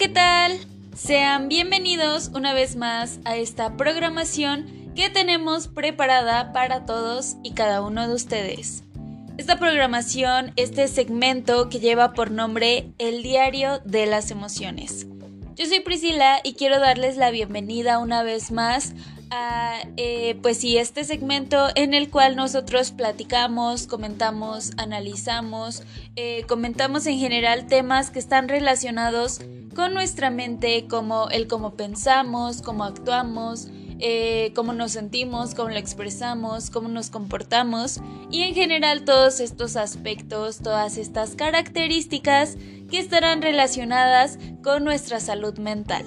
¿qué tal? Sean bienvenidos una vez más a esta programación que tenemos preparada para todos y cada uno de ustedes. Esta programación, este segmento que lleva por nombre El Diario de las Emociones. Yo soy Priscila y quiero darles la bienvenida una vez más a, eh, pues sí, este segmento en el cual nosotros platicamos, comentamos, analizamos, eh, comentamos en general temas que están relacionados con nuestra mente, como el cómo pensamos, cómo actuamos, eh, cómo nos sentimos, cómo lo expresamos, cómo nos comportamos y en general todos estos aspectos, todas estas características que estarán relacionadas con nuestra salud mental.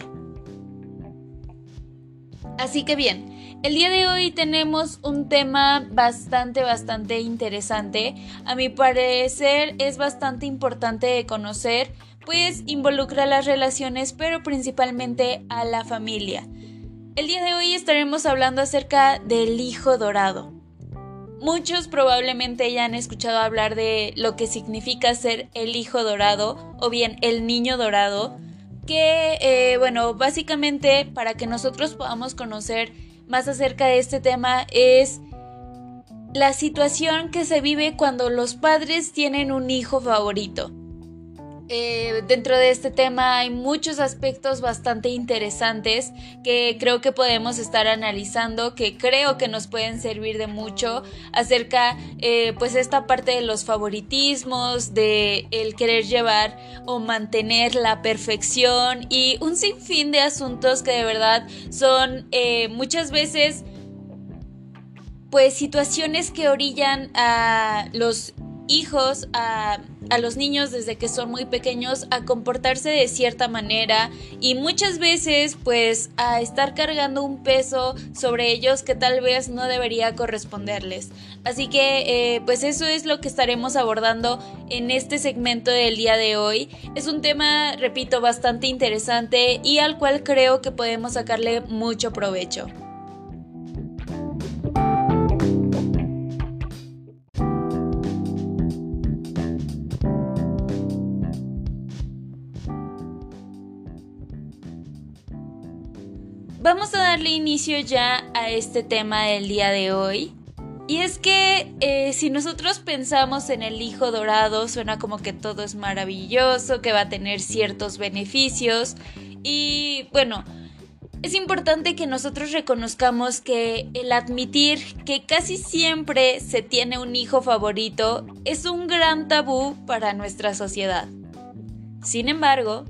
Así que bien, el día de hoy tenemos un tema bastante, bastante interesante. A mi parecer es bastante importante de conocer, pues involucra las relaciones, pero principalmente a la familia. El día de hoy estaremos hablando acerca del hijo dorado. Muchos probablemente ya han escuchado hablar de lo que significa ser el hijo dorado o bien el niño dorado, que, eh, bueno, básicamente para que nosotros podamos conocer más acerca de este tema es la situación que se vive cuando los padres tienen un hijo favorito. Eh, dentro de este tema hay muchos aspectos bastante interesantes que creo que podemos estar analizando, que creo que nos pueden servir de mucho acerca, eh, pues esta parte de los favoritismos, de el querer llevar o mantener la perfección y un sinfín de asuntos que de verdad son eh, muchas veces pues situaciones que orillan a los hijos, a, los niños desde que son muy pequeños a comportarse de cierta manera y muchas veces pues a estar cargando un peso sobre ellos que tal vez no debería corresponderles. Así que eh, pues eso es lo que estaremos abordando en este segmento del día de hoy. Es un tema, repito, bastante interesante y al cual creo que podemos sacarle mucho provecho. Vamos a darle inicio ya a este tema del día de hoy. Y es que eh, si nosotros pensamos en el hijo dorado, suena como que todo es maravilloso, que va a tener ciertos beneficios. Y bueno, es importante que nosotros reconozcamos que el admitir que casi siempre se tiene un hijo favorito es un gran tabú para nuestra sociedad. Sin embargo,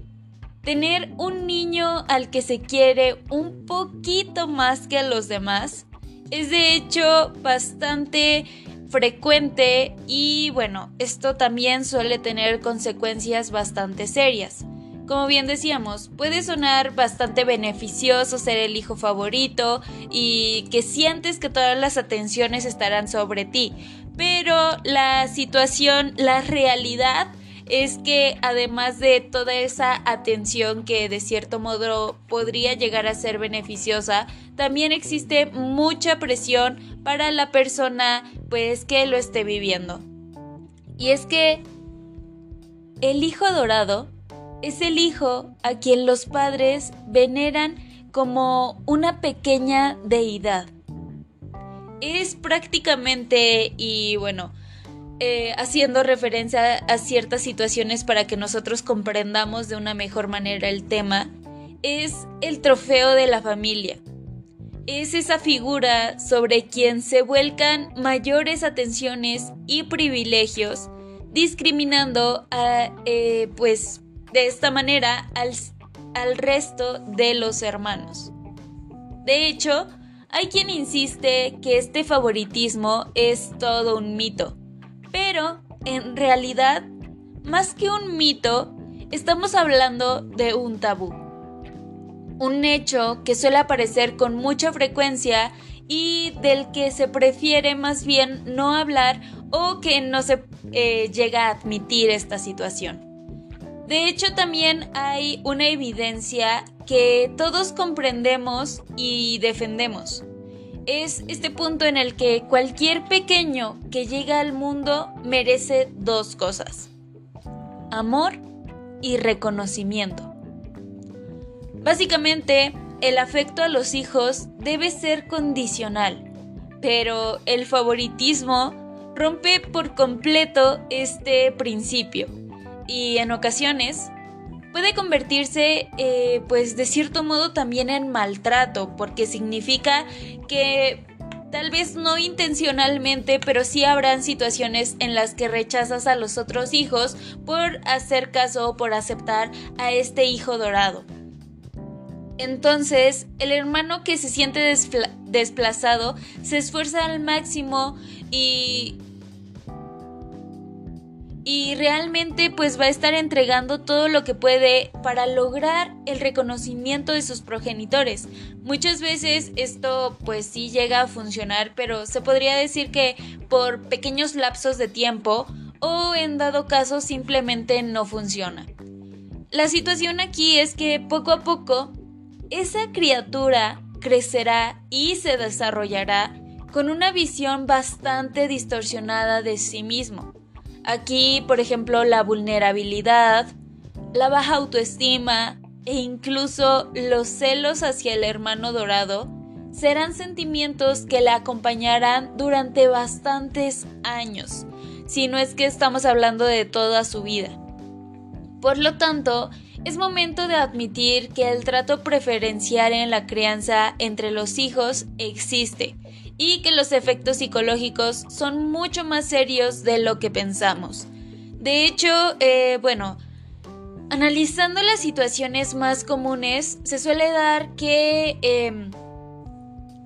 tener un niño al que se quiere un poquito más que a los demás es de hecho bastante frecuente y bueno, esto también suele tener consecuencias bastante serias. Como bien decíamos, puede sonar bastante beneficioso ser el hijo favorito y que sientes que todas las atenciones estarán sobre ti, pero la situación, la realidad es que además de toda esa atención que de cierto modo podría llegar a ser beneficiosa, también existe mucha presión para la persona pues que lo esté viviendo. Y es que el hijo dorado es el hijo a quien los padres veneran como una pequeña deidad. Es prácticamente, y bueno, eh, haciendo referencia a ciertas situaciones para que nosotros comprendamos de una mejor manera el tema, es el trofeo de la familia. Es esa figura sobre quien se vuelcan mayores atenciones y privilegios, discriminando eh, pues, de esta manera al, al resto de los hermanos. De hecho, hay quien insiste que este favoritismo es todo un mito pero, en realidad, más que un mito, estamos hablando de un tabú. Un hecho que suele aparecer con mucha frecuencia y del que se prefiere más bien no hablar o que no se eh, llega a admitir esta situación. De hecho, también hay una evidencia que todos comprendemos y defendemos es este punto en el que cualquier pequeño que llega al mundo merece dos cosas, amor y reconocimiento. Básicamente, el afecto a los hijos debe ser condicional, pero el favoritismo rompe por completo este principio y en ocasiones puede convertirse eh, pues de cierto modo también en maltrato porque significa que tal vez no intencionalmente pero sí habrán situaciones en las que rechazas a los otros hijos por hacer caso o por aceptar a este hijo dorado. Entonces, el hermano que se siente desplazado se esfuerza al máximo y y realmente pues va a estar entregando todo lo que puede para lograr el reconocimiento de sus progenitores. Muchas veces esto pues sí llega a funcionar, pero se podría decir que por pequeños lapsos de tiempo o en dado caso simplemente no funciona. La situación aquí es que poco a poco esa criatura crecerá y se desarrollará con una visión bastante distorsionada de sí mismo Aquí, por ejemplo, la vulnerabilidad, la baja autoestima e incluso los celos hacia el hermano dorado serán sentimientos que la acompañarán durante bastantes años, si no es que estamos hablando de toda su vida. Por lo tanto, es momento de admitir que el trato preferencial en la crianza entre los hijos existe y que los efectos psicológicos son mucho más serios de lo que pensamos. De hecho, eh, bueno, analizando las situaciones más comunes, se suele dar que em,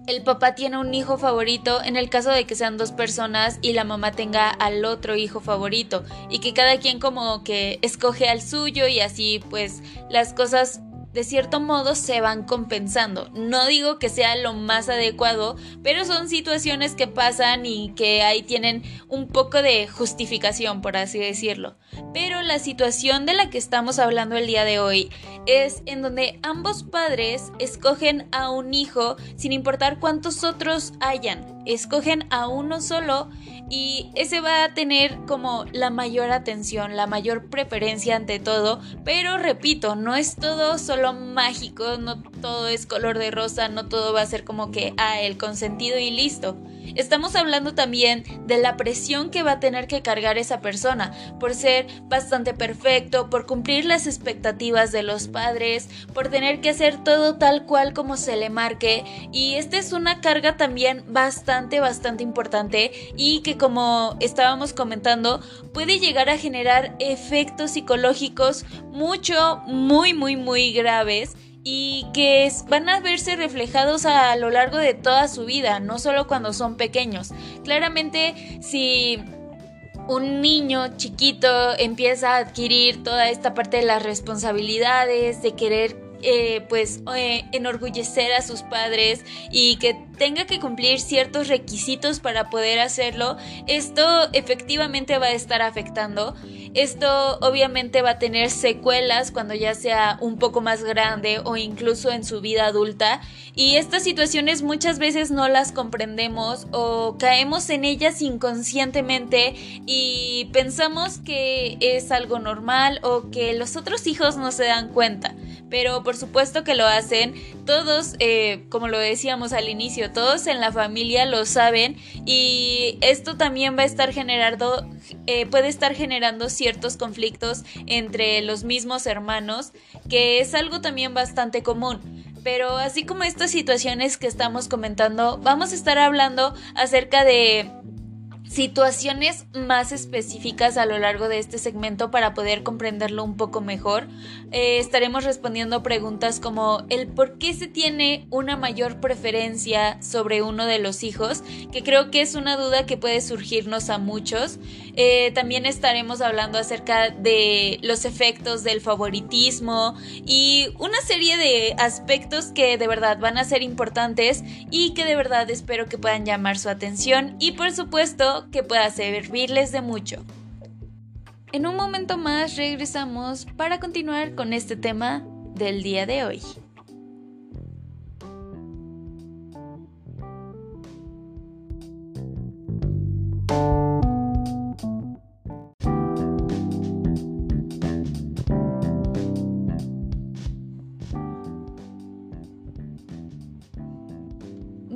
el papá tiene un hijo favorito en el caso de que sean dos personas y la mamá tenga al otro hijo favorito y que cada quien como que escoge al suyo y así pues las cosas de cierto modo se van compensando. No digo que sea lo más adecuado, pero son situaciones que pasan y que ahí tienen un poco de justificación, por así decirlo. Pero la situación de la que estamos hablando el día de hoy es en donde ambos padres escogen a un hijo sin importar cuántos otros hayan. Escogen a uno solo y ese va a tener como la mayor atención, la mayor preferencia ante todo, pero repito, no es todo solo mágico, no todo es color de rosa, no todo va a ser como que, ah, el consentido y listo. Estamos hablando también de la presión que va a tener que cargar esa persona por ser bastante perfecto, por cumplir las expectativas de los padres, por tener que hacer todo tal cual como se le marque. Y esta es una carga también bastante, bastante importante y que como estábamos comentando puede llegar a generar efectos psicológicos mucho, muy, muy, muy graves y que van a verse reflejados a lo largo de toda su vida, no solo cuando son pequeños. Claramente, si un niño chiquito empieza a adquirir toda esta parte de las responsabilidades, de querer eh, pues eh, enorgullecer a sus padres y que tenga que cumplir ciertos requisitos para poder hacerlo, esto efectivamente va a estar afectando. Esto obviamente va a tener secuelas cuando ya sea un poco más grande o incluso en su vida adulta. Y estas situaciones muchas veces no las comprendemos o caemos en ellas inconscientemente y pensamos que es algo normal o que los otros hijos no se dan cuenta pero por supuesto que lo hacen. Todos, eh, como lo decíamos al inicio, todos en la familia lo saben y esto también va a estar generando, eh, puede estar generando ciertos conflictos entre los mismos hermanos, que es algo también bastante común. Pero así como estas situaciones que estamos comentando, vamos a estar hablando acerca de situaciones más específicas a lo largo de este segmento para poder comprenderlo un poco mejor. Eh, estaremos respondiendo preguntas como el por qué se tiene una mayor preferencia sobre uno de los hijos, que creo que es una duda que puede surgirnos a muchos. Eh, también estaremos hablando acerca de los efectos del favoritismo y una serie de aspectos que de verdad van a ser importantes y que de verdad espero que puedan llamar su atención y por supuesto que pueda servirles de mucho. En un momento más regresamos para continuar con este tema del día de hoy.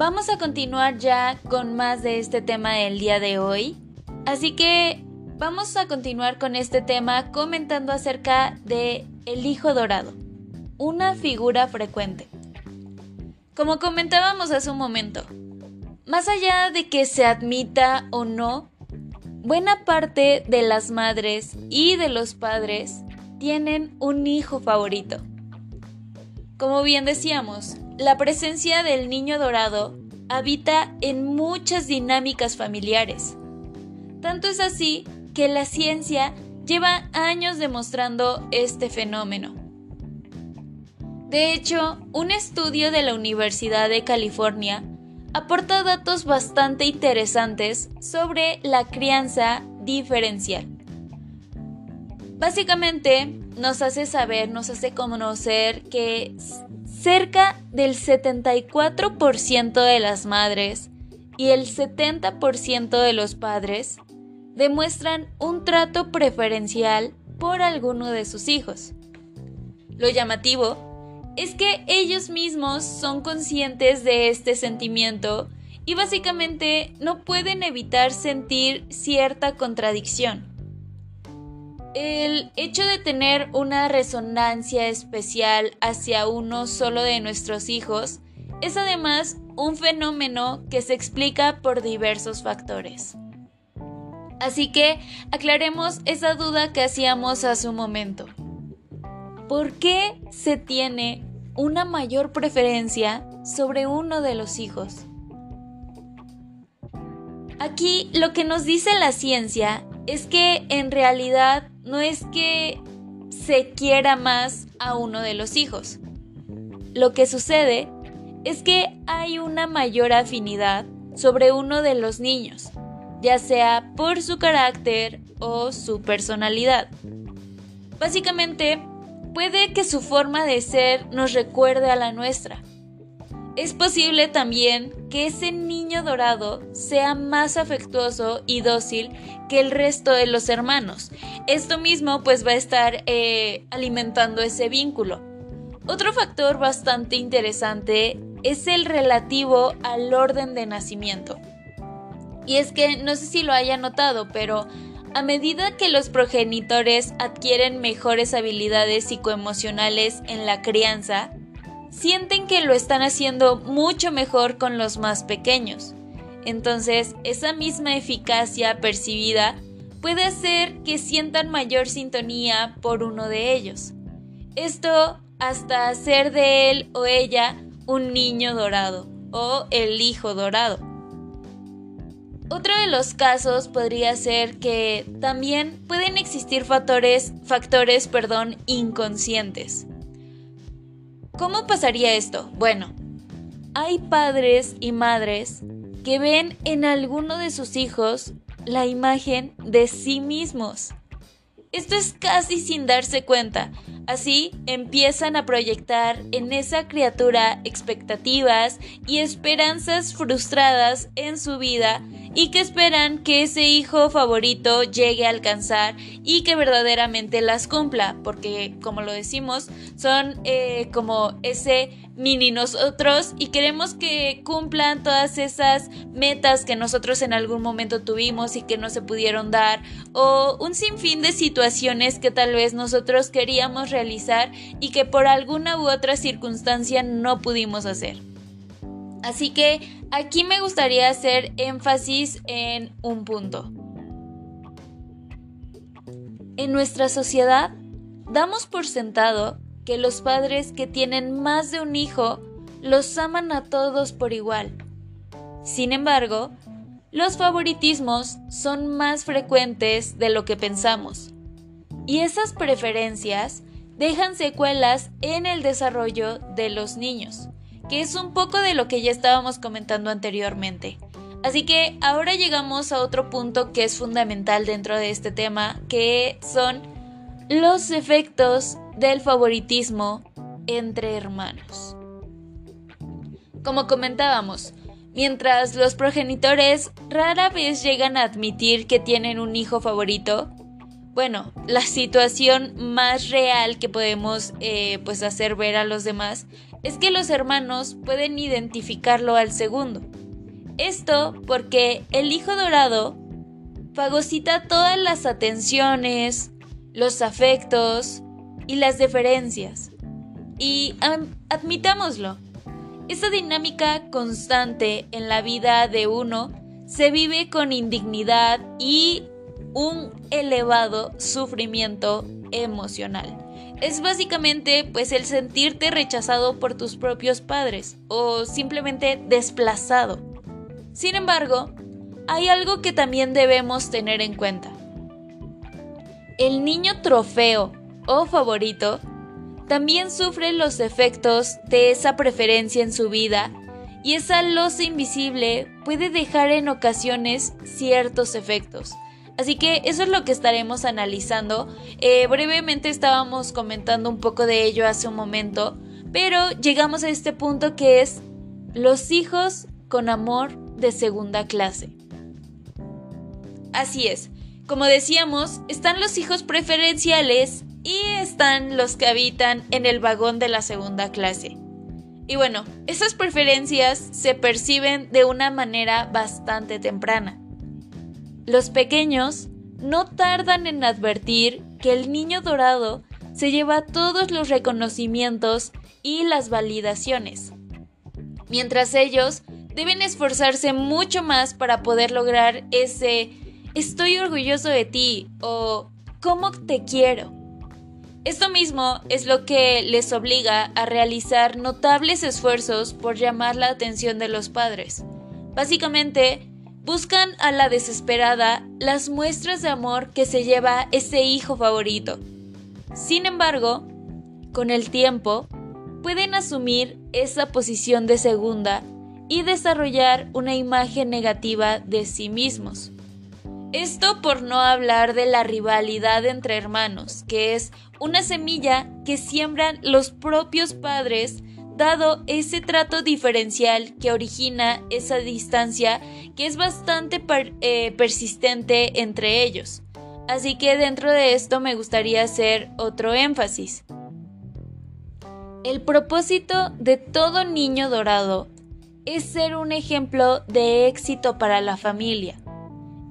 Vamos a continuar ya con más de este tema del día de hoy. Así que vamos a continuar con este tema comentando acerca de el hijo dorado, una figura frecuente. Como comentábamos hace un momento, más allá de que se admita o no, buena parte de las madres y de los padres tienen un hijo favorito. Como bien decíamos, la presencia del niño dorado habita en muchas dinámicas familiares. Tanto es así que la ciencia lleva años demostrando este fenómeno. De hecho, un estudio de la Universidad de California aporta datos bastante interesantes sobre la crianza diferencial. Básicamente nos hace saber, nos hace conocer que cerca del 74% de las madres y el 70% de los padres demuestran un trato preferencial por alguno de sus hijos. Lo llamativo es que ellos mismos son conscientes de este sentimiento y básicamente no pueden evitar sentir cierta contradicción. El hecho de tener una resonancia especial hacia uno solo de nuestros hijos es además un fenómeno que se explica por diversos factores. Así que aclaremos esa duda que hacíamos hace un momento. ¿Por qué se tiene una mayor preferencia sobre uno de los hijos? Aquí lo que nos dice la ciencia es que en realidad no es que se quiera más a uno de los hijos. Lo que sucede es que hay una mayor afinidad sobre uno de los niños ya sea por su carácter o su personalidad. Básicamente, puede que su forma de ser nos recuerde a la nuestra. Es posible también que ese niño dorado sea más afectuoso y dócil que el resto de los hermanos. Esto mismo pues va a estar eh, alimentando ese vínculo. Otro factor bastante interesante es el relativo al orden de nacimiento. Y es que no sé si lo haya notado, pero a medida que los progenitores adquieren mejores habilidades psicoemocionales en la crianza, sienten que lo están haciendo mucho mejor con los más pequeños. Entonces, esa misma eficacia percibida puede hacer que sientan mayor sintonía por uno de ellos. Esto hasta hacer de él o ella un niño dorado o el hijo dorado. Otro de los casos podría ser que también pueden existir factores, factores perdón, inconscientes. ¿Cómo pasaría esto? Bueno, hay padres y madres que ven en alguno de sus hijos la imagen de sí mismos. Esto es casi sin darse cuenta. Así empiezan a proyectar en esa criatura expectativas y esperanzas frustradas en su vida y que esperan que ese hijo favorito llegue a alcanzar y que verdaderamente las cumpla, porque como lo decimos, son eh, como ese mini nosotros y queremos que cumplan todas esas metas que nosotros en algún momento tuvimos y que no se pudieron dar o un sinfín de situaciones que tal vez nosotros queríamos realizar y que por alguna u otra circunstancia no pudimos hacer. Así que aquí me gustaría hacer énfasis en un punto. En nuestra sociedad damos por sentado que los padres que tienen más de un hijo los aman a todos por igual. Sin embargo, los favoritismos son más frecuentes de lo que pensamos. Y esas preferencias dejan secuelas en el desarrollo de los niños que es un poco de lo que ya estábamos comentando anteriormente. Así que ahora llegamos a otro punto que es fundamental dentro de este tema, que son los efectos del favoritismo entre hermanos. Como comentábamos, mientras los progenitores rara vez llegan a admitir que tienen un hijo favorito, bueno, la situación más real que podemos eh, pues hacer ver a los demás es que los hermanos pueden identificarlo al segundo. Esto porque el hijo dorado fagocita todas las atenciones, los afectos y las deferencias. Y admitámoslo, esa dinámica constante en la vida de uno se vive con indignidad y un elevado sufrimiento emocional. Es básicamente pues el sentirte rechazado por tus propios padres o simplemente desplazado. Sin embargo, hay algo que también debemos tener en cuenta. El niño trofeo o favorito también sufre los efectos de esa preferencia en su vida y esa losa invisible puede dejar en ocasiones ciertos efectos. Así que eso es lo que estaremos analizando. Eh, brevemente estábamos comentando un poco de ello hace un momento, pero llegamos a este punto que es los hijos con amor de segunda clase. Así es, como decíamos, están los hijos preferenciales y están los que habitan en el vagón de la segunda clase. Y bueno, esas preferencias se perciben de una manera bastante temprana. Los pequeños no tardan en advertir que el niño dorado se lleva todos los reconocimientos y las validaciones, mientras ellos deben esforzarse mucho más para poder lograr ese estoy orgulloso de ti o cómo te quiero. Esto mismo es lo que les obliga a realizar notables esfuerzos por llamar la atención de los padres. Básicamente, buscan a la desesperada las muestras de amor que se lleva ese hijo favorito. Sin embargo, con el tiempo, pueden asumir esa posición de segunda y desarrollar una imagen negativa de sí mismos. Esto por no hablar de la rivalidad entre hermanos, que es una semilla que siembran los propios padres dado ese trato diferencial que origina esa distancia que es bastante eh, persistente entre ellos. Así que dentro de esto me gustaría hacer otro énfasis. El propósito de todo niño dorado es ser un ejemplo de éxito para la familia.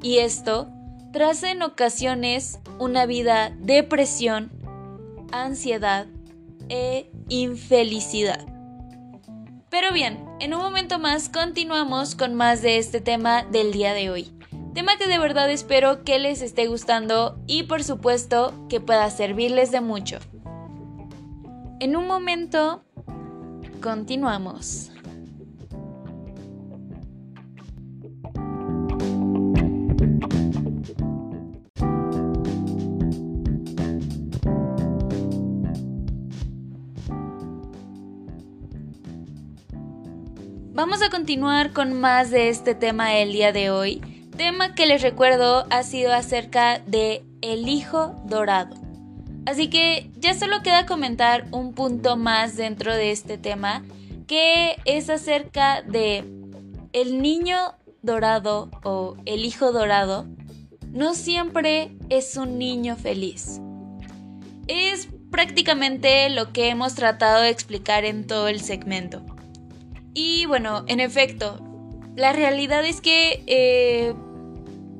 Y esto traza en ocasiones una vida de presión ansiedad e infelicidad. Pero bien, en un momento más continuamos con más de este tema del día de hoy. Tema que de verdad espero que les esté gustando y por supuesto que pueda servirles de mucho. En un momento continuamos. Vamos a continuar con más de este tema el día de hoy. Tema que les recuerdo ha sido acerca de el hijo dorado. Así que ya solo queda comentar un punto más dentro de este tema, que es acerca de el niño dorado o el hijo dorado no siempre es un niño feliz. Es prácticamente lo que hemos tratado de explicar en todo el segmento. Y bueno, en efecto, la realidad es que eh,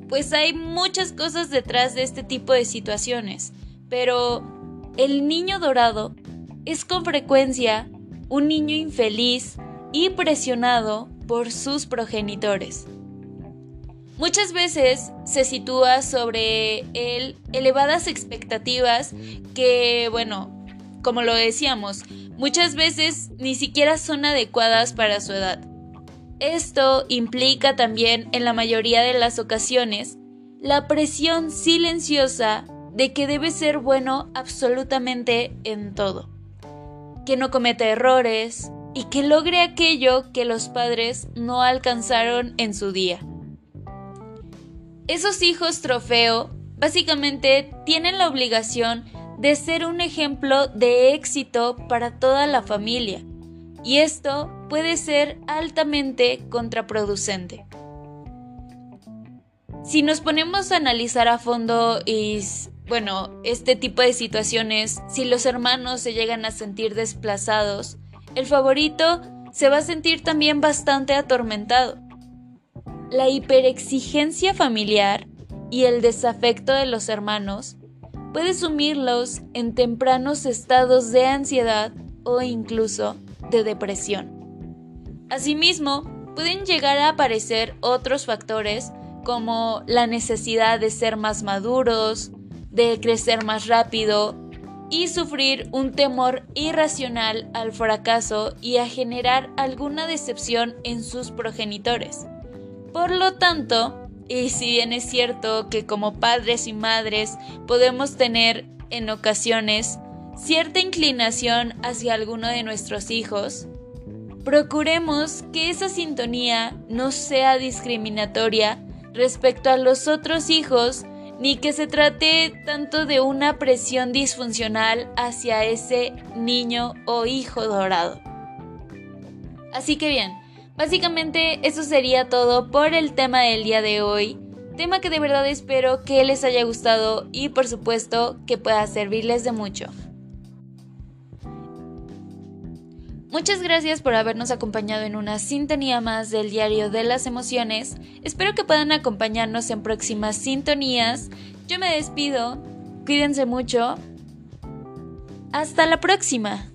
pues hay muchas cosas detrás de este tipo de situaciones, pero el niño dorado es con frecuencia un niño infeliz y presionado por sus progenitores. Muchas veces se sitúa sobre él elevadas expectativas que, bueno, como lo decíamos, muchas veces ni siquiera son adecuadas para su edad. Esto implica también, en la mayoría de las ocasiones, la presión silenciosa de que debe ser bueno absolutamente en todo, que no cometa errores y que logre aquello que los padres no alcanzaron en su día. Esos hijos trofeo básicamente tienen la obligación de ser un ejemplo de éxito para toda la familia, y esto puede ser altamente contraproducente. Si nos ponemos a analizar a fondo y, bueno, este tipo de situaciones, si los hermanos se llegan a sentir desplazados, el favorito se va a sentir también bastante atormentado. La hiperexigencia familiar y el desafecto de los hermanos puede sumirlos en tempranos estados de ansiedad o incluso de depresión. Asimismo, pueden llegar a aparecer otros factores como la necesidad de ser más maduros, de crecer más rápido y sufrir un temor irracional al fracaso y a generar alguna decepción en sus progenitores. Por lo tanto, y si bien es cierto que como padres y madres podemos tener en ocasiones cierta inclinación hacia alguno de nuestros hijos, procuremos que esa sintonía no sea discriminatoria respecto a los otros hijos ni que se trate tanto de una presión disfuncional hacia ese niño o hijo dorado. Así que bien, básicamente eso sería todo por el tema del día de hoy, tema que de verdad espero que les haya gustado y por supuesto que pueda servirles de mucho. Muchas gracias por habernos acompañado en una sintonía más del Diario de las Emociones. Espero que puedan acompañarnos en próximas sintonías. Yo me despido. Cuídense mucho. Hasta la próxima.